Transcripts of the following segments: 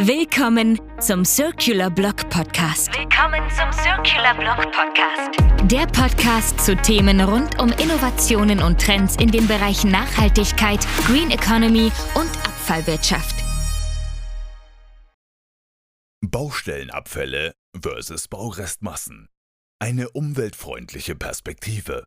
Willkommen zum Circular Block Podcast. Willkommen zum Circular Block Podcast. Der Podcast zu Themen rund um Innovationen und Trends in den Bereichen Nachhaltigkeit, Green Economy und Abfallwirtschaft. Baustellenabfälle versus Baurestmassen. Eine umweltfreundliche Perspektive.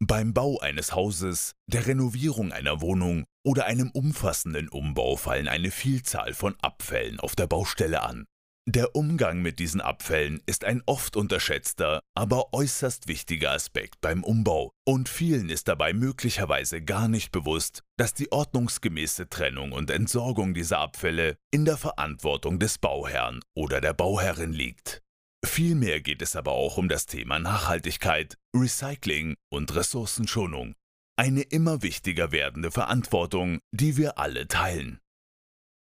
Beim Bau eines Hauses, der Renovierung einer Wohnung oder einem umfassenden Umbau fallen eine Vielzahl von Abfällen auf der Baustelle an. Der Umgang mit diesen Abfällen ist ein oft unterschätzter, aber äußerst wichtiger Aspekt beim Umbau und vielen ist dabei möglicherweise gar nicht bewusst, dass die ordnungsgemäße Trennung und Entsorgung dieser Abfälle in der Verantwortung des Bauherrn oder der Bauherrin liegt. Vielmehr geht es aber auch um das Thema Nachhaltigkeit, Recycling und Ressourcenschonung. Eine immer wichtiger werdende Verantwortung, die wir alle teilen.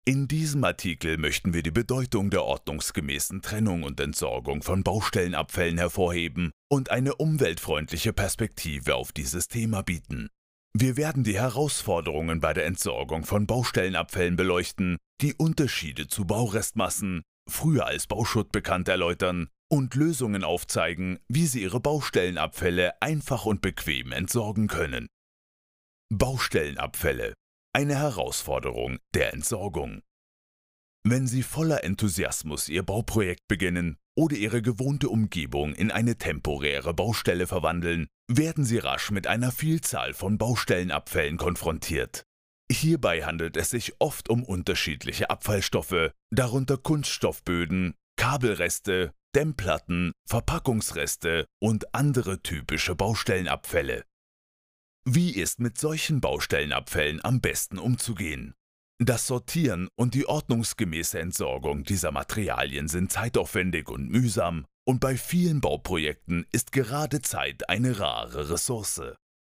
In diesem Artikel möchten wir die Bedeutung der ordnungsgemäßen Trennung und Entsorgung von Baustellenabfällen hervorheben und eine umweltfreundliche Perspektive auf dieses Thema bieten. Wir werden die Herausforderungen bei der Entsorgung von Baustellenabfällen beleuchten, die Unterschiede zu Baurestmassen, früher als Bauschutt bekannt, erläutern und Lösungen aufzeigen, wie Sie Ihre Baustellenabfälle einfach und bequem entsorgen können. Baustellenabfälle. Eine Herausforderung der Entsorgung. Wenn Sie voller Enthusiasmus Ihr Bauprojekt beginnen oder Ihre gewohnte Umgebung in eine temporäre Baustelle verwandeln, werden Sie rasch mit einer Vielzahl von Baustellenabfällen konfrontiert. Hierbei handelt es sich oft um unterschiedliche Abfallstoffe, darunter Kunststoffböden, Kabelreste, Dämmplatten, Verpackungsreste und andere typische Baustellenabfälle. Wie ist mit solchen Baustellenabfällen am besten umzugehen? Das Sortieren und die ordnungsgemäße Entsorgung dieser Materialien sind zeitaufwendig und mühsam und bei vielen Bauprojekten ist gerade Zeit eine rare Ressource.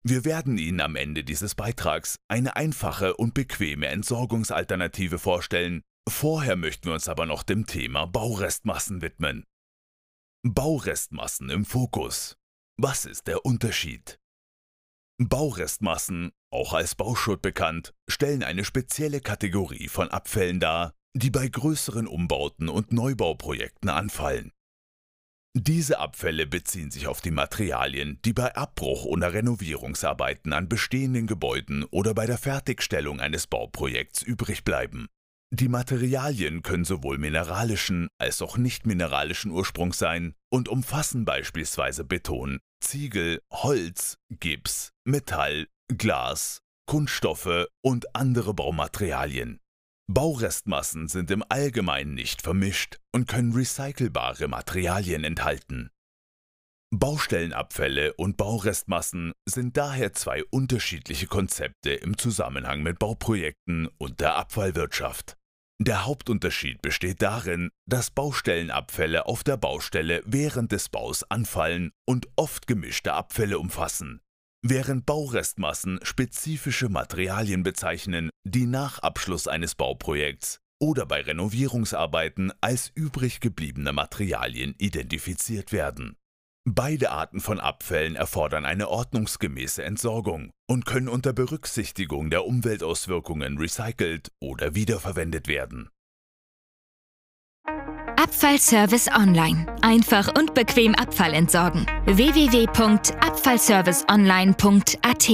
Wir werden Ihnen am Ende dieses Beitrags eine einfache und bequeme Entsorgungsalternative vorstellen. Vorher möchten wir uns aber noch dem Thema Baurestmassen widmen. Baurestmassen im Fokus. Was ist der Unterschied? Baurestmassen, auch als Bauschutt bekannt, stellen eine spezielle Kategorie von Abfällen dar, die bei größeren Umbauten und Neubauprojekten anfallen. Diese Abfälle beziehen sich auf die Materialien, die bei Abbruch oder Renovierungsarbeiten an bestehenden Gebäuden oder bei der Fertigstellung eines Bauprojekts übrig bleiben. Die Materialien können sowohl mineralischen als auch nicht mineralischen Ursprungs sein und umfassen beispielsweise Beton, Ziegel, Holz, Gips, Metall, Glas, Kunststoffe und andere Baumaterialien. Baurestmassen sind im Allgemeinen nicht vermischt und können recycelbare Materialien enthalten. Baustellenabfälle und Baurestmassen sind daher zwei unterschiedliche Konzepte im Zusammenhang mit Bauprojekten und der Abfallwirtschaft. Der Hauptunterschied besteht darin, dass Baustellenabfälle auf der Baustelle während des Baus anfallen und oft gemischte Abfälle umfassen, während Baurestmassen spezifische Materialien bezeichnen, die nach Abschluss eines Bauprojekts oder bei Renovierungsarbeiten als übrig gebliebene Materialien identifiziert werden. Beide Arten von Abfällen erfordern eine ordnungsgemäße Entsorgung und können unter Berücksichtigung der Umweltauswirkungen recycelt oder wiederverwendet werden. Abfallservice Online. Einfach und bequem Abfall entsorgen. www.abfallserviceonline.at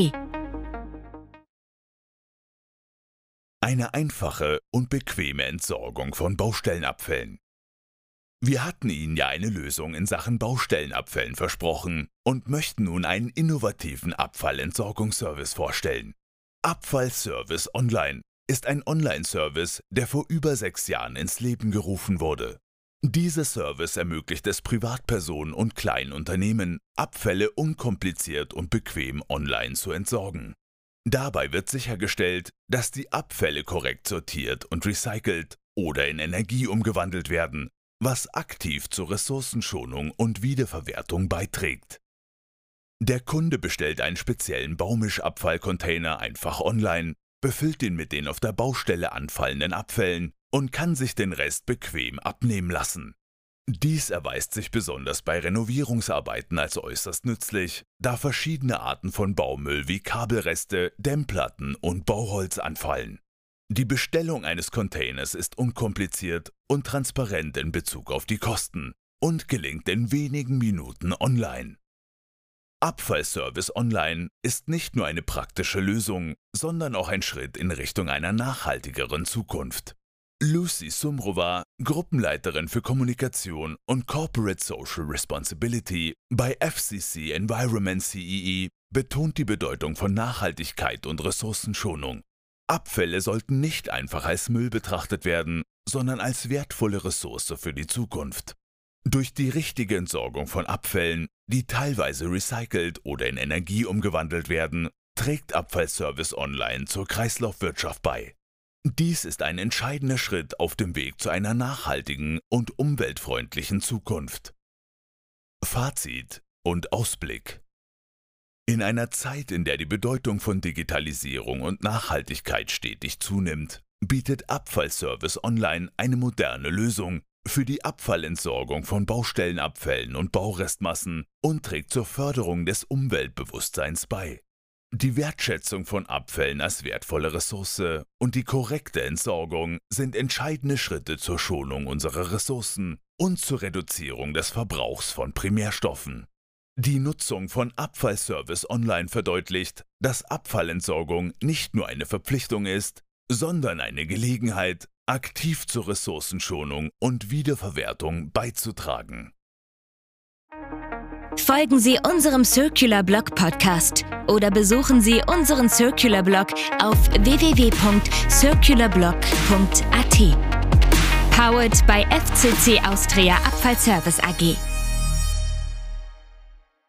Eine einfache und bequeme Entsorgung von Baustellenabfällen. Wir hatten Ihnen ja eine Lösung in Sachen Baustellenabfällen versprochen und möchten nun einen innovativen Abfallentsorgungsservice vorstellen. Abfallservice Online ist ein Online-Service, der vor über sechs Jahren ins Leben gerufen wurde. Dieser Service ermöglicht es Privatpersonen und kleinen Unternehmen, Abfälle unkompliziert und bequem online zu entsorgen. Dabei wird sichergestellt, dass die Abfälle korrekt sortiert und recycelt oder in Energie umgewandelt werden, was aktiv zur Ressourcenschonung und Wiederverwertung beiträgt. Der Kunde bestellt einen speziellen Baumischabfallcontainer einfach online, befüllt ihn mit den auf der Baustelle anfallenden Abfällen und kann sich den Rest bequem abnehmen lassen. Dies erweist sich besonders bei Renovierungsarbeiten als äußerst nützlich, da verschiedene Arten von Baumüll wie Kabelreste, Dämmplatten und Bauholz anfallen. Die Bestellung eines Containers ist unkompliziert und transparent in Bezug auf die Kosten und gelingt in wenigen Minuten online. Abfallservice Online ist nicht nur eine praktische Lösung, sondern auch ein Schritt in Richtung einer nachhaltigeren Zukunft. Lucy Sumrova, Gruppenleiterin für Kommunikation und Corporate Social Responsibility bei FCC Environment CEE, e, betont die Bedeutung von Nachhaltigkeit und Ressourcenschonung. Abfälle sollten nicht einfach als Müll betrachtet werden, sondern als wertvolle Ressource für die Zukunft. Durch die richtige Entsorgung von Abfällen, die teilweise recycelt oder in Energie umgewandelt werden, trägt Abfallservice Online zur Kreislaufwirtschaft bei. Dies ist ein entscheidender Schritt auf dem Weg zu einer nachhaltigen und umweltfreundlichen Zukunft. Fazit und Ausblick In einer Zeit, in der die Bedeutung von Digitalisierung und Nachhaltigkeit stetig zunimmt, bietet Abfallservice Online eine moderne Lösung, für die Abfallentsorgung von Baustellenabfällen und Baurestmassen und trägt zur Förderung des Umweltbewusstseins bei. Die Wertschätzung von Abfällen als wertvolle Ressource und die korrekte Entsorgung sind entscheidende Schritte zur Schonung unserer Ressourcen und zur Reduzierung des Verbrauchs von Primärstoffen. Die Nutzung von Abfallservice Online verdeutlicht, dass Abfallentsorgung nicht nur eine Verpflichtung ist, sondern eine Gelegenheit, aktiv zur Ressourcenschonung und Wiederverwertung beizutragen. Folgen Sie unserem Circular Blog Podcast oder besuchen Sie unseren Circular Blog auf www.circularblog.at. Powered by FCC Austria Abfallservice AG.